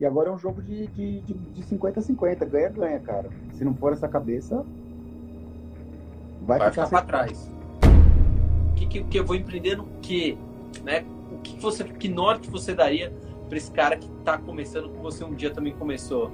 E agora é um jogo de 50 de, de 50 50, ganha-ganha, cara. Se não for essa cabeça, vai, vai ficar, ficar para trás. Que, que, que eu vou empreender no quê? Né? O que, você, que norte você daria para esse cara que está começando, que você um dia também começou?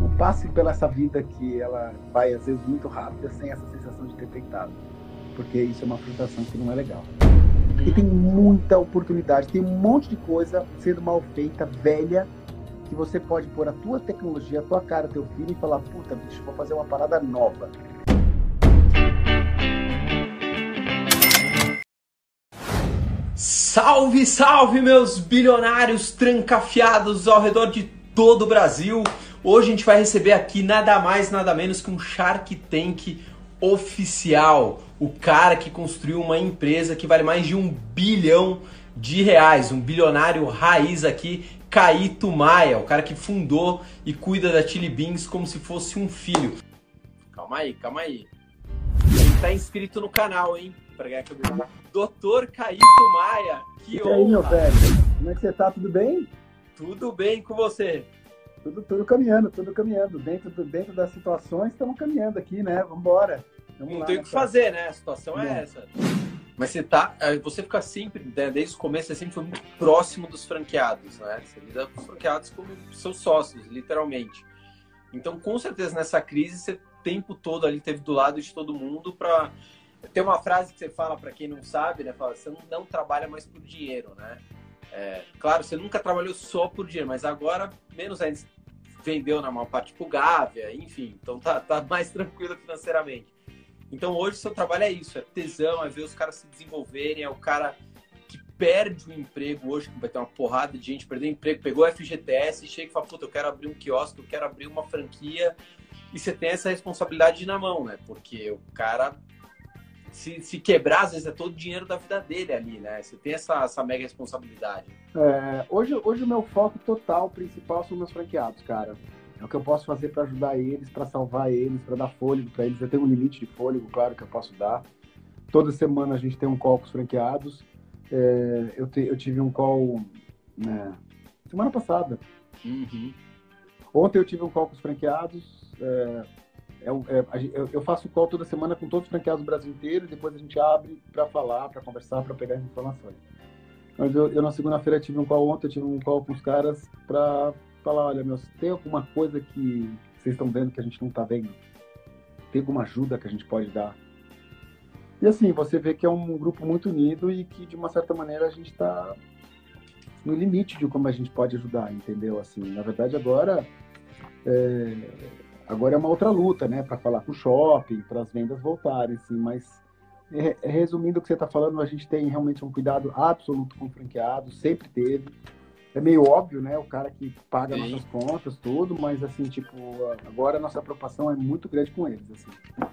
Não passe pela essa vida que ela vai às vezes muito rápida sem essa sensação de ter tentado, porque isso é uma frustração que não é legal. E tem muita oportunidade, tem um monte de coisa sendo mal feita, velha, que você pode pôr a tua tecnologia, a tua cara, teu filho e falar, puta, bicho, vou fazer uma parada nova. Salve, salve, meus bilionários trancafiados ao redor de todo o Brasil. Hoje a gente vai receber aqui nada mais, nada menos que um Shark Tank oficial. O cara que construiu uma empresa que vale mais de um bilhão de reais. Um bilionário raiz aqui, Caíto Maia. O cara que fundou e cuida da Chili Beans como se fosse um filho. Calma aí, calma aí. Ele tá inscrito no canal, hein? Doutor Caíto Maia. Que e aí, meu velho? Como é que você tá? Tudo bem? Tudo bem com você? Tudo, tudo caminhando, tudo caminhando. Dentro, dentro das situações, estamos caminhando aqui, né? Vamos embora. Não tem o que fazer, né? A situação é é essa. Mas você tá. É, você fica sempre, né, desde o começo, você sempre foi muito próximo dos franqueados, né? Você lida com os franqueados como seus sócios, literalmente. Então, com certeza, nessa crise, você o tempo todo ali teve do lado de todo mundo para tem uma frase que você fala para quem não sabe, né? Fala, você não, não trabalha mais por dinheiro, né? É, claro, você nunca trabalhou só por dinheiro, mas agora, menos ainda, vendeu na maior parte pro Gávea, enfim, então tá, tá mais tranquilo financeiramente. Então hoje o seu trabalho é isso, é tesão, é ver os caras se desenvolverem, é o cara que perde o emprego hoje, que vai ter uma porrada de gente perdendo emprego, pegou o FGTS chega e fala, puta, eu quero abrir um quiosque, eu quero abrir uma franquia, e você tem essa responsabilidade na mão, né? Porque o cara se, se quebrar, às vezes é todo o dinheiro da vida dele ali, né? Você tem essa, essa mega responsabilidade. É, hoje, hoje o meu foco total, principal, são meus franqueados, cara. É o que eu posso fazer para ajudar eles, para salvar eles, para dar fôlego para eles. Eu tenho um limite de fôlego, claro, que eu posso dar. Toda semana a gente tem um call com os franqueados. É, eu, te, eu tive um call né, semana passada. Uhum. Ontem eu tive um call com os franqueados. É, é, é, eu faço call toda semana com todos os franqueados do Brasil inteiro e depois a gente abre para falar, para conversar, para pegar as informações. Mas eu, eu na segunda-feira tive um call ontem, tive um call com os caras para falar, olha, meus, tem alguma coisa que vocês estão vendo que a gente não está vendo? Tem alguma ajuda que a gente pode dar? E assim, você vê que é um grupo muito unido e que de uma certa maneira a gente está no limite de como a gente pode ajudar, entendeu? Assim, na verdade agora é, Agora é uma outra luta, né, para falar com o shopping, para as vendas voltarem, sim, mas é, resumindo o que você está falando, a gente tem realmente um cuidado absoluto com o franqueado, sempre teve. É meio óbvio, né, o cara que paga sim. nossas contas, tudo, mas assim, tipo, agora a nossa preocupação é muito grande com eles, assim.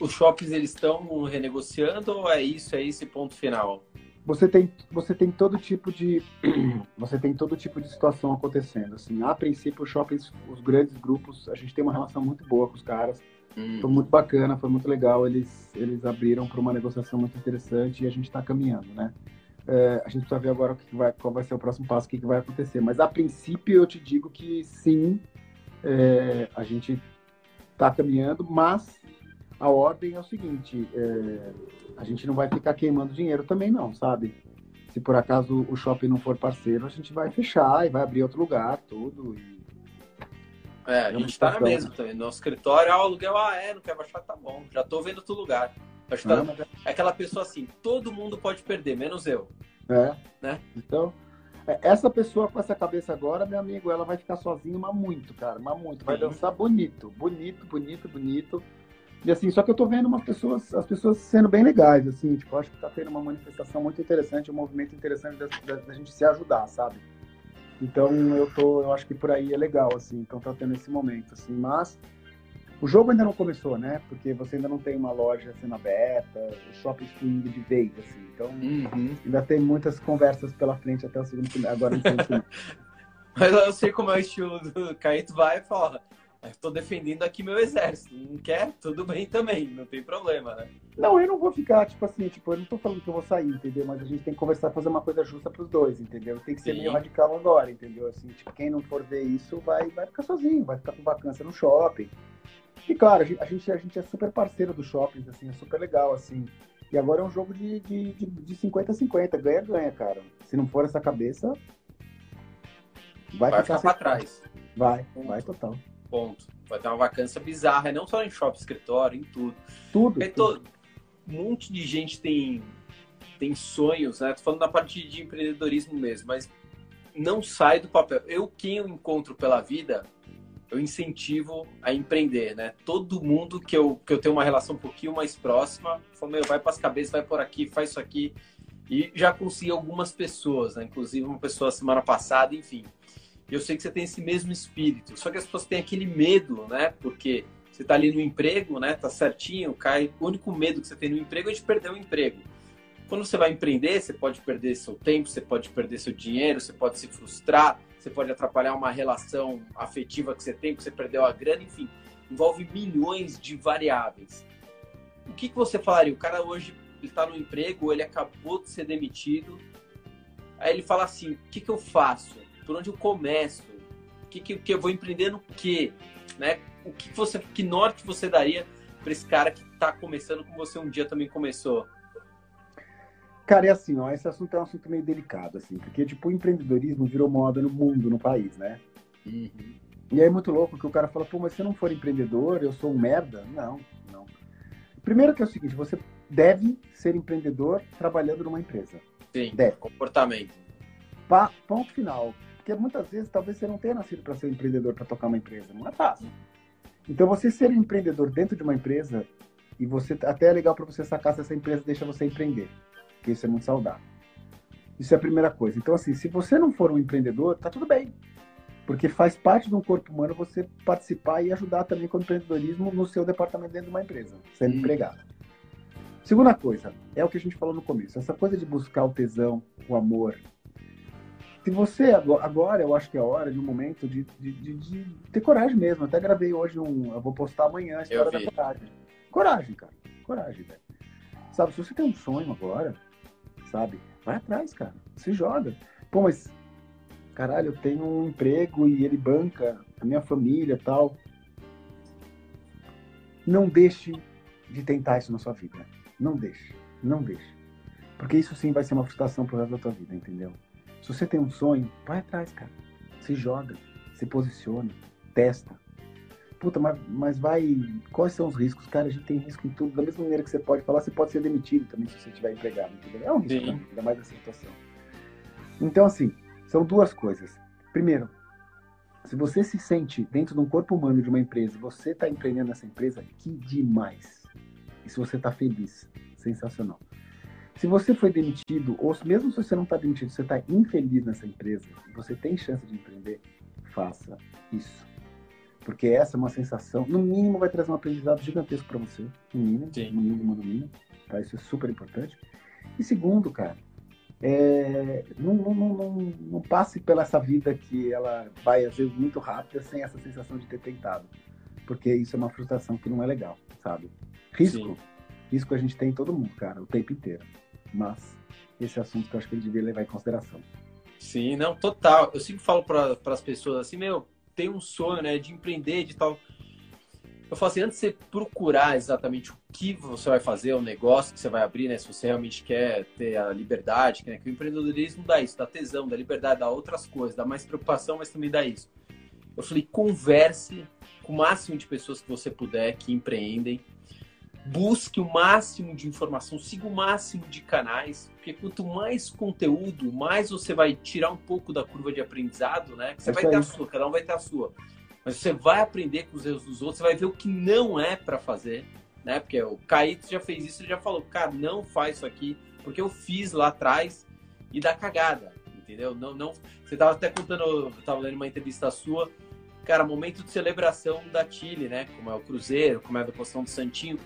Os shoppings, eles estão renegociando ou é isso, é esse ponto final? Você tem você tem todo tipo de você tem todo tipo de situação acontecendo assim. A princípio os shoppings os grandes grupos a gente tem uma relação muito boa com os caras. Hum. foi muito bacana foi muito legal. Eles eles abriram para uma negociação muito interessante e a gente está caminhando né? É, a gente precisa ver agora o que vai qual vai ser o próximo passo o que, que vai acontecer. Mas a princípio eu te digo que sim é, a gente está caminhando mas a ordem é o seguinte é, a gente não vai ficar queimando dinheiro também não, sabe? Se por acaso o shopping não for parceiro, a gente vai fechar e vai abrir outro lugar, tudo. E... É, a gente tá na mesma também. No escritório, ah, o aluguel, ah, é, não quer baixar, tá bom. Já tô vendo outro lugar. Acho que tá... É aquela pessoa assim, todo mundo pode perder, menos eu. É. Né? Então, é, essa pessoa com essa cabeça agora, meu amigo, ela vai ficar sozinha, mas muito, cara, mas muito. Vai Sim. dançar bonito, bonito, bonito, bonito. E assim, só que eu tô vendo uma pessoas, as pessoas sendo bem legais, assim, tipo, acho que tá tendo uma manifestação muito interessante, um movimento interessante da, da, da, gente se ajudar, sabe? Então eu tô, eu acho que por aí é legal, assim, então tá tendo esse momento, assim, mas o jogo ainda não começou, né? Porque você ainda não tem uma loja sendo aberta, o shopping fluindo de vez, assim, então uhum. ainda tem muitas conversas pela frente até o segundo agora no segundo Mas eu sei como é o estilo do Caíto vai e fala, Estou defendendo aqui meu exército. Não quer? Tudo bem também, não tem problema, né? Não, eu não vou ficar, tipo assim, tipo, eu não tô falando que eu vou sair, entendeu? Mas a gente tem que conversar, fazer uma coisa justa pros dois, entendeu? Tem que ser Sim. meio radical agora, entendeu? Assim, tipo, quem não for ver isso vai, vai ficar sozinho, vai ficar com vacância no shopping. E claro, a gente, a gente é super parceiro dos shoppings, assim, é super legal, assim. E agora é um jogo de, de, de 50-50, ganha-ganha, cara. Se não for essa cabeça, vai, vai ficar, ficar pra trás. Vai, vai total. Ponto. Vai ter uma vacância bizarra, não só em shopping, escritório, em tudo. Tudo. tudo. Todo, um monte de gente tem, tem sonhos, né? Tô falando da parte de empreendedorismo mesmo, mas não sai do papel. Eu, quem eu encontro pela vida, eu incentivo a empreender, né? Todo mundo que eu, que eu tenho uma relação um pouquinho mais próxima, falo, meu, vai para as cabeças, vai por aqui, faz isso aqui. E já consegui algumas pessoas, né? Inclusive uma pessoa semana passada, enfim. Eu sei que você tem esse mesmo espírito, só que as pessoas têm aquele medo, né? Porque você está ali no emprego, né? Tá certinho, cai. O único medo que você tem no emprego é de perder o emprego. Quando você vai empreender, você pode perder seu tempo, você pode perder seu dinheiro, você pode se frustrar, você pode atrapalhar uma relação afetiva que você tem, porque você perdeu a grana, enfim, envolve milhões de variáveis. O que, que você falaria? O cara hoje está no emprego, ele acabou de ser demitido, aí ele fala assim: o que, que eu faço? Por onde eu começo? O que, que, que eu vou empreender no quê? Né? O que você, que norte você daria para esse cara que está começando como você um dia também começou? Cara, é assim, ó, esse assunto é um assunto meio delicado, assim, porque, tipo, o empreendedorismo virou moda no mundo, no país, né? Uhum. E aí é muito louco que o cara fala, pô, mas se eu não for empreendedor, eu sou um merda? Não, não. Primeiro que é o seguinte, você deve ser empreendedor trabalhando numa empresa. Sim, deve. comportamento. Pa ponto final. Porque muitas vezes, talvez você não tenha nascido para ser empreendedor, para tocar uma empresa. Não é fácil. Então, você ser empreendedor dentro de uma empresa, e você até é legal para você sacar se essa empresa deixa você empreender porque isso é muito saudável. Isso é a primeira coisa. Então, assim, se você não for um empreendedor, tá tudo bem. Porque faz parte de um corpo humano você participar e ajudar também com o empreendedorismo no seu departamento dentro de uma empresa, sendo hum. empregado. Segunda coisa, é o que a gente falou no começo, essa coisa de buscar o tesão, o amor. Se você, agora eu acho que é hora de um momento de, de, de, de ter coragem mesmo. até gravei hoje um, eu vou postar amanhã a história da coragem. Coragem, cara. Coragem, velho. Sabe, se você tem um sonho agora, sabe? Vai atrás, cara. Se joga. Pô, mas caralho, eu tenho um emprego e ele banca a minha família tal. Não deixe de tentar isso na sua vida. Não deixe. Não deixe. Porque isso sim vai ser uma frustração pro resto da tua vida, entendeu? Se você tem um sonho, vai atrás, cara. Se joga, se posicione, testa, puta, mas, mas vai. Quais são os riscos? Cara, a gente tem risco em tudo. Da mesma maneira que você pode falar, você pode ser demitido também se você estiver empregado, entendeu? É um risco, né? ainda mais nessa situação. Então, assim, são duas coisas. Primeiro, se você se sente dentro de um corpo humano de uma empresa, você está empreendendo nessa empresa, que demais. E se você está feliz, sensacional. Se você foi demitido, ou mesmo se você não está demitido, você está infeliz nessa empresa, você tem chance de empreender, faça isso. Porque essa é uma sensação, no mínimo vai trazer um aprendizado gigantesco para você, no mínimo, Sim. no mínimo, no mínimo, tá? Isso é super importante. E segundo, cara, é, não, não, não, não, passe pela essa vida que ela vai, às vezes, muito rápida, sem essa sensação de ter tentado. Porque isso é uma frustração que não é legal, sabe? Risco, Sim. risco a gente tem em todo mundo, cara, o tempo inteiro. Mas esse é assunto que eu acho que ele devia levar em consideração. Sim, não, total. Eu sempre falo para as pessoas assim, meu, tem um sonho, né, de empreender, de tal. Eu falo assim, antes de você procurar exatamente o que você vai fazer, o negócio que você vai abrir, né, se você realmente quer ter a liberdade, né, que o empreendedorismo dá isso, dá tesão, dá liberdade, dá outras coisas, dá mais preocupação, mas também dá isso. Eu falei, converse com o máximo de pessoas que você puder que empreendem, busque o máximo de informação, siga o máximo de canais, porque quanto mais conteúdo, mais você vai tirar um pouco da curva de aprendizado, né? Você é vai ter a sua, cada um vai ter a sua. Mas você vai aprender com os erros dos outros, você vai ver o que não é para fazer, né? Porque o Caíto já fez isso, ele já falou, cara, não faz isso aqui, porque eu fiz lá atrás e dá cagada, entendeu? Não, não. Você tava até contando, eu tava lendo uma entrevista sua, cara, momento de celebração da Chile, né? Como é o Cruzeiro, como é a deposição do Santinho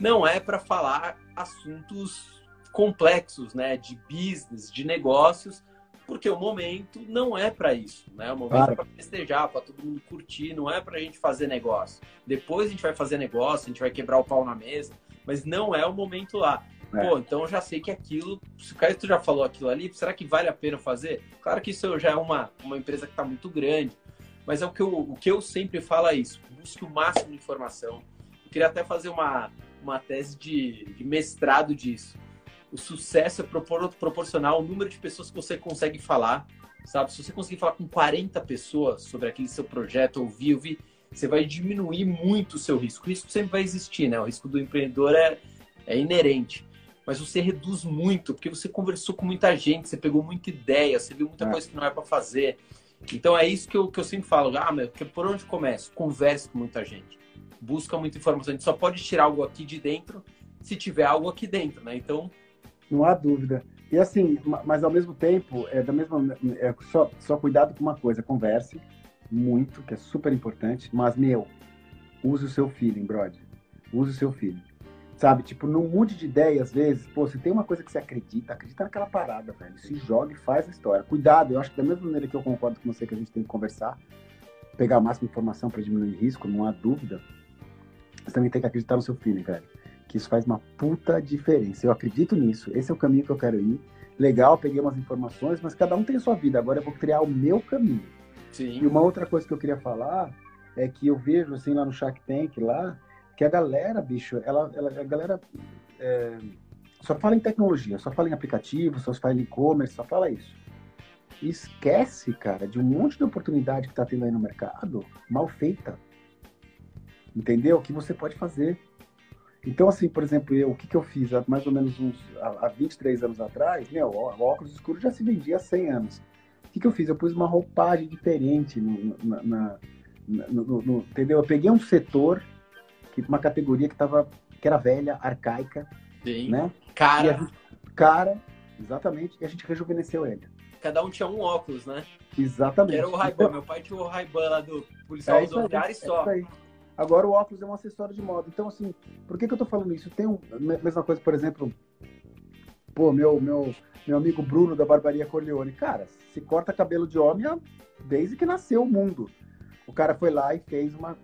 não é para falar assuntos complexos, né, de business, de negócios, porque o momento não é para isso, né? O momento claro. é para festejar, para todo mundo curtir, não é para a gente fazer negócio. Depois a gente vai fazer negócio, a gente vai quebrar o pau na mesa, mas não é o momento lá. É. Pô, então eu já sei que aquilo, se o Caio tu já falou aquilo ali, será que vale a pena fazer? Claro que isso já é uma, uma empresa que está muito grande, mas é o que, eu, o que eu sempre falo é isso, busque o máximo de informação. Eu queria até fazer uma, uma tese de, de mestrado disso. O sucesso é propor, proporcional ao número de pessoas que você consegue falar, sabe? Se você conseguir falar com 40 pessoas sobre aquele seu projeto, ouvir, ouvir, você vai diminuir muito o seu risco. O risco sempre vai existir, né? O risco do empreendedor é, é inerente mas você reduz muito, porque você conversou com muita gente, você pegou muita ideia, você viu muita é. coisa que não é para fazer. Então é isso que eu, que eu sempre falo, ah, meu, por onde começo? Converse com muita gente. Busca muita informação. A gente só pode tirar algo aqui de dentro se tiver algo aqui dentro, né? Então. Não há dúvida. E assim, mas ao mesmo tempo, é da mesma. É só, só cuidado com uma coisa, converse muito, que é super importante, mas, meu, use o seu feeling, brother. Use o seu feeling. Sabe, tipo, não mude de ideia às vezes. Pô, se tem uma coisa que você acredita, acredita naquela parada, velho. Se joga e faz a história. Cuidado, eu acho que da mesma maneira que eu concordo com você que a gente tem que conversar, pegar a máxima informação para diminuir risco, não há dúvida. Você também tem que acreditar no seu feeling, velho. Que isso faz uma puta diferença. Eu acredito nisso. Esse é o caminho que eu quero ir. Legal, peguei umas informações, mas cada um tem a sua vida. Agora eu vou criar o meu caminho. Sim. E uma outra coisa que eu queria falar é que eu vejo, assim, lá no Shark Tank, lá, que a galera, bicho, ela, ela a galera é, só fala em tecnologia, só fala em aplicativo, só fala em e-commerce, só fala isso. E esquece, cara, de um monte de oportunidade que tá tendo aí no mercado, mal feita. Entendeu? Que você pode fazer. Então, assim, por exemplo, eu, o que, que eu fiz há mais ou menos uns, há, há 23 anos atrás, meu, o óculos escuro já se vendia há 100 anos. O que, que eu fiz? Eu pus uma roupagem diferente no, na, na, no, no, entendeu? Eu peguei um setor que uma categoria que tava, que era velha, arcaica, Sim. né? Cara. Gente, cara, exatamente, e a gente rejuvenesceu ele. Cada um tinha um óculos, né? Exatamente. Era o Ray-Ban, então, meu pai tinha o Ray-Ban lá do policial é usou e só. É Agora o óculos é um acessório de moda. Então, assim, por que, que eu tô falando isso? Tem um, mesma coisa, por exemplo, pô, meu, meu, meu amigo Bruno da Barbaria Corleone. Cara, se corta cabelo de homem desde que nasceu o mundo. O cara foi lá e fez uma,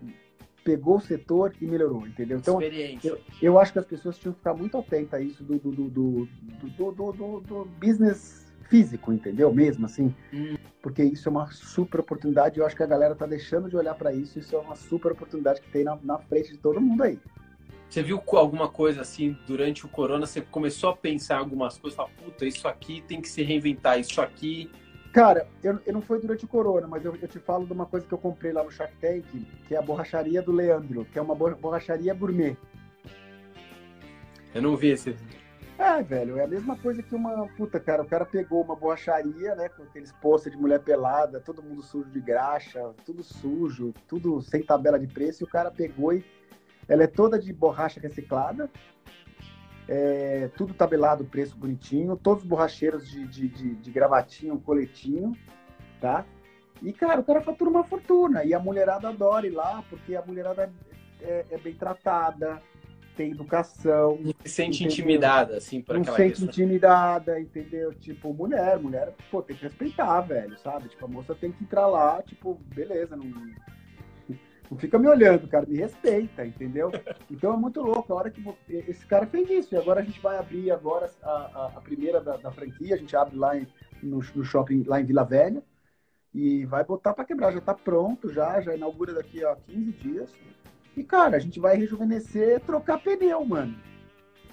pegou o setor e melhorou, entendeu? Então, eu, eu, acho que as pessoas tinham que ficar muito atentas a isso do, do, do, do, do, do, do business físico, entendeu? Mesmo assim, hum. porque isso é uma super oportunidade. Eu acho que a galera tá deixando de olhar para isso. Isso é uma super oportunidade que tem na, na frente de todo mundo aí. Você viu alguma coisa assim durante o corona? Você começou a pensar em algumas coisas? Falar, puta, isso aqui tem que se reinventar. Isso aqui Cara, eu, eu não foi durante o corona, mas eu, eu, te falo de uma coisa que eu comprei lá no Shark Tank, que é a borracharia do Leandro, que é uma borracharia gourmet. Eu não vi esse. É, velho, é a mesma coisa que uma. Puta, cara, o cara pegou uma borracharia, né? Com aqueles pôster de mulher pelada, todo mundo sujo de graxa, tudo sujo, tudo sem tabela de preço, e o cara pegou e. Ela é toda de borracha reciclada, é, tudo tabelado, preço bonitinho, todos os borracheiros de, de, de, de gravatinho, coletinho, tá? E, cara, o cara fatura uma fortuna. E a mulherada adora ir lá, porque a mulherada é, é bem tratada, tem educação. Não se sente entendeu? intimidada, assim, por Não aquela sente questão. intimidada, entendeu? Tipo, mulher, mulher, pô, tem que respeitar, velho, sabe? Tipo, a moça tem que entrar lá, tipo, beleza, não não fica me olhando, cara, me respeita, entendeu? Então é muito louco. A hora que esse cara fez isso. E agora a gente vai abrir agora a, a, a primeira da, da, franquia, a gente abre lá em, no, no, shopping lá em Vila Velha e vai botar para quebrar. Já está pronto, já, já inaugura daqui a 15 dias. E, cara, a gente vai rejuvenescer, trocar pneu, mano.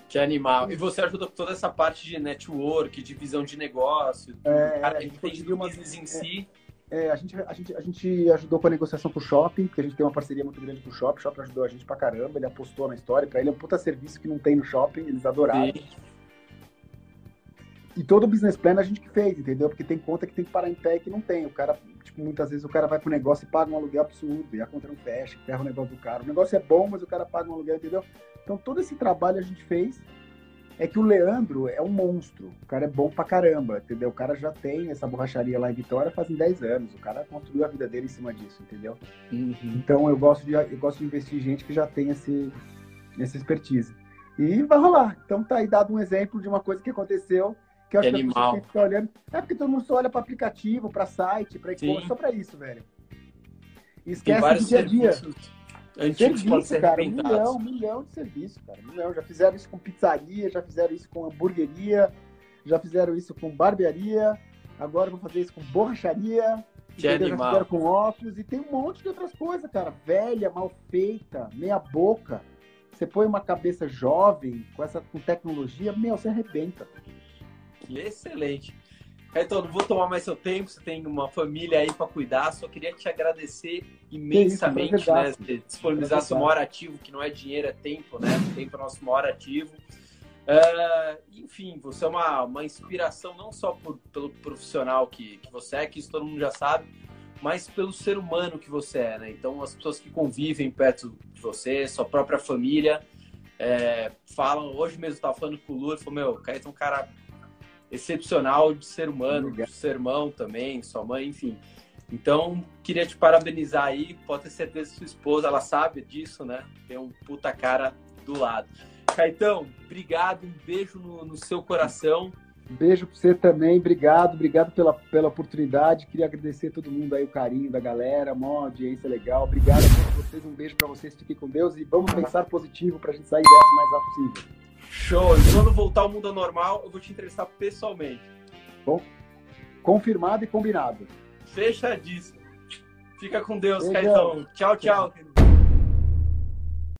Que animal. E você ajuda com toda essa parte de network, de visão de negócio, é, cara, a gente entende do business em é, si é, a, gente, a, gente, a gente ajudou com a negociação com o shopping, porque a gente tem uma parceria muito grande com o shopping. O shopping ajudou a gente pra caramba, ele apostou na história. Pra ele é um puta serviço que não tem no shopping, eles adoraram. Sim. E todo o business plan a gente que fez, entendeu? Porque tem conta que tem que parar em pé e que não tem. O cara, tipo, muitas vezes o cara vai pro negócio e paga um aluguel absurdo, e a conta não fecha, ferra o negócio do cara. O negócio é bom, mas o cara paga um aluguel, entendeu? Então todo esse trabalho a gente fez é que o Leandro é um monstro. O cara é bom pra caramba, entendeu? O cara já tem essa borracharia lá em Vitória fazem 10 anos. O cara construiu a vida dele em cima disso, entendeu? Uhum. Então eu gosto, de, eu gosto de investir em gente que já tem esse, essa expertise. E vai rolar. Então tá aí dado um exemplo de uma coisa que aconteceu Porque eu acho que, que que ficar olhando. É porque todo mundo só olha para aplicativo, para site, para e-commerce, só para isso, velho. E esquece do dia a dia. Antigos serviço, cara, um milhão, um milhão de serviços, cara. Um milhão. Já fizeram isso com pizzaria, já fizeram isso com hamburgueria, já fizeram isso com barbearia, agora vão fazer isso com borracharia, já fizeram com óculos, e tem um monte de outras coisas, cara. Velha, mal feita, meia boca. Você põe uma cabeça jovem com essa com tecnologia, meu, você arrebenta. Excelente. Então, não vou tomar mais seu tempo, você tem uma família aí para cuidar, só queria te agradecer imensamente, isso, né? Disponibilizar seu maior ativo, que não é dinheiro, é tempo, né? Tempo é nosso maior ativo. Uh, enfim, você é uma, uma inspiração não só por, pelo profissional que, que você é, que isso todo mundo já sabe, mas pelo ser humano que você é, né? Então, as pessoas que convivem perto de você, sua própria família, é, falam. Hoje mesmo eu estava falando com o Lula, falou: Meu, o Caetano é um cara excepcional de ser humano, de ser irmão também, sua mãe, enfim. Então, queria te parabenizar aí. Pode ter certeza que sua esposa, ela sabe disso, né? Tem um puta cara do lado. Caetão, obrigado, um beijo no, no seu coração. Beijo para você também, obrigado, obrigado pela, pela oportunidade. Queria agradecer a todo mundo aí, o carinho da galera, uma audiência legal. Obrigado a todos vocês, um beijo para vocês, fiquem com Deus e vamos pensar positivo para a gente sair dessa o mais rápido possível. Show! E quando voltar ao mundo normal, eu vou te entrevistar pessoalmente. Bom, confirmado e combinado. Fechadíssimo. Fica com Deus. Caetão. Tchau, tchau. tchau.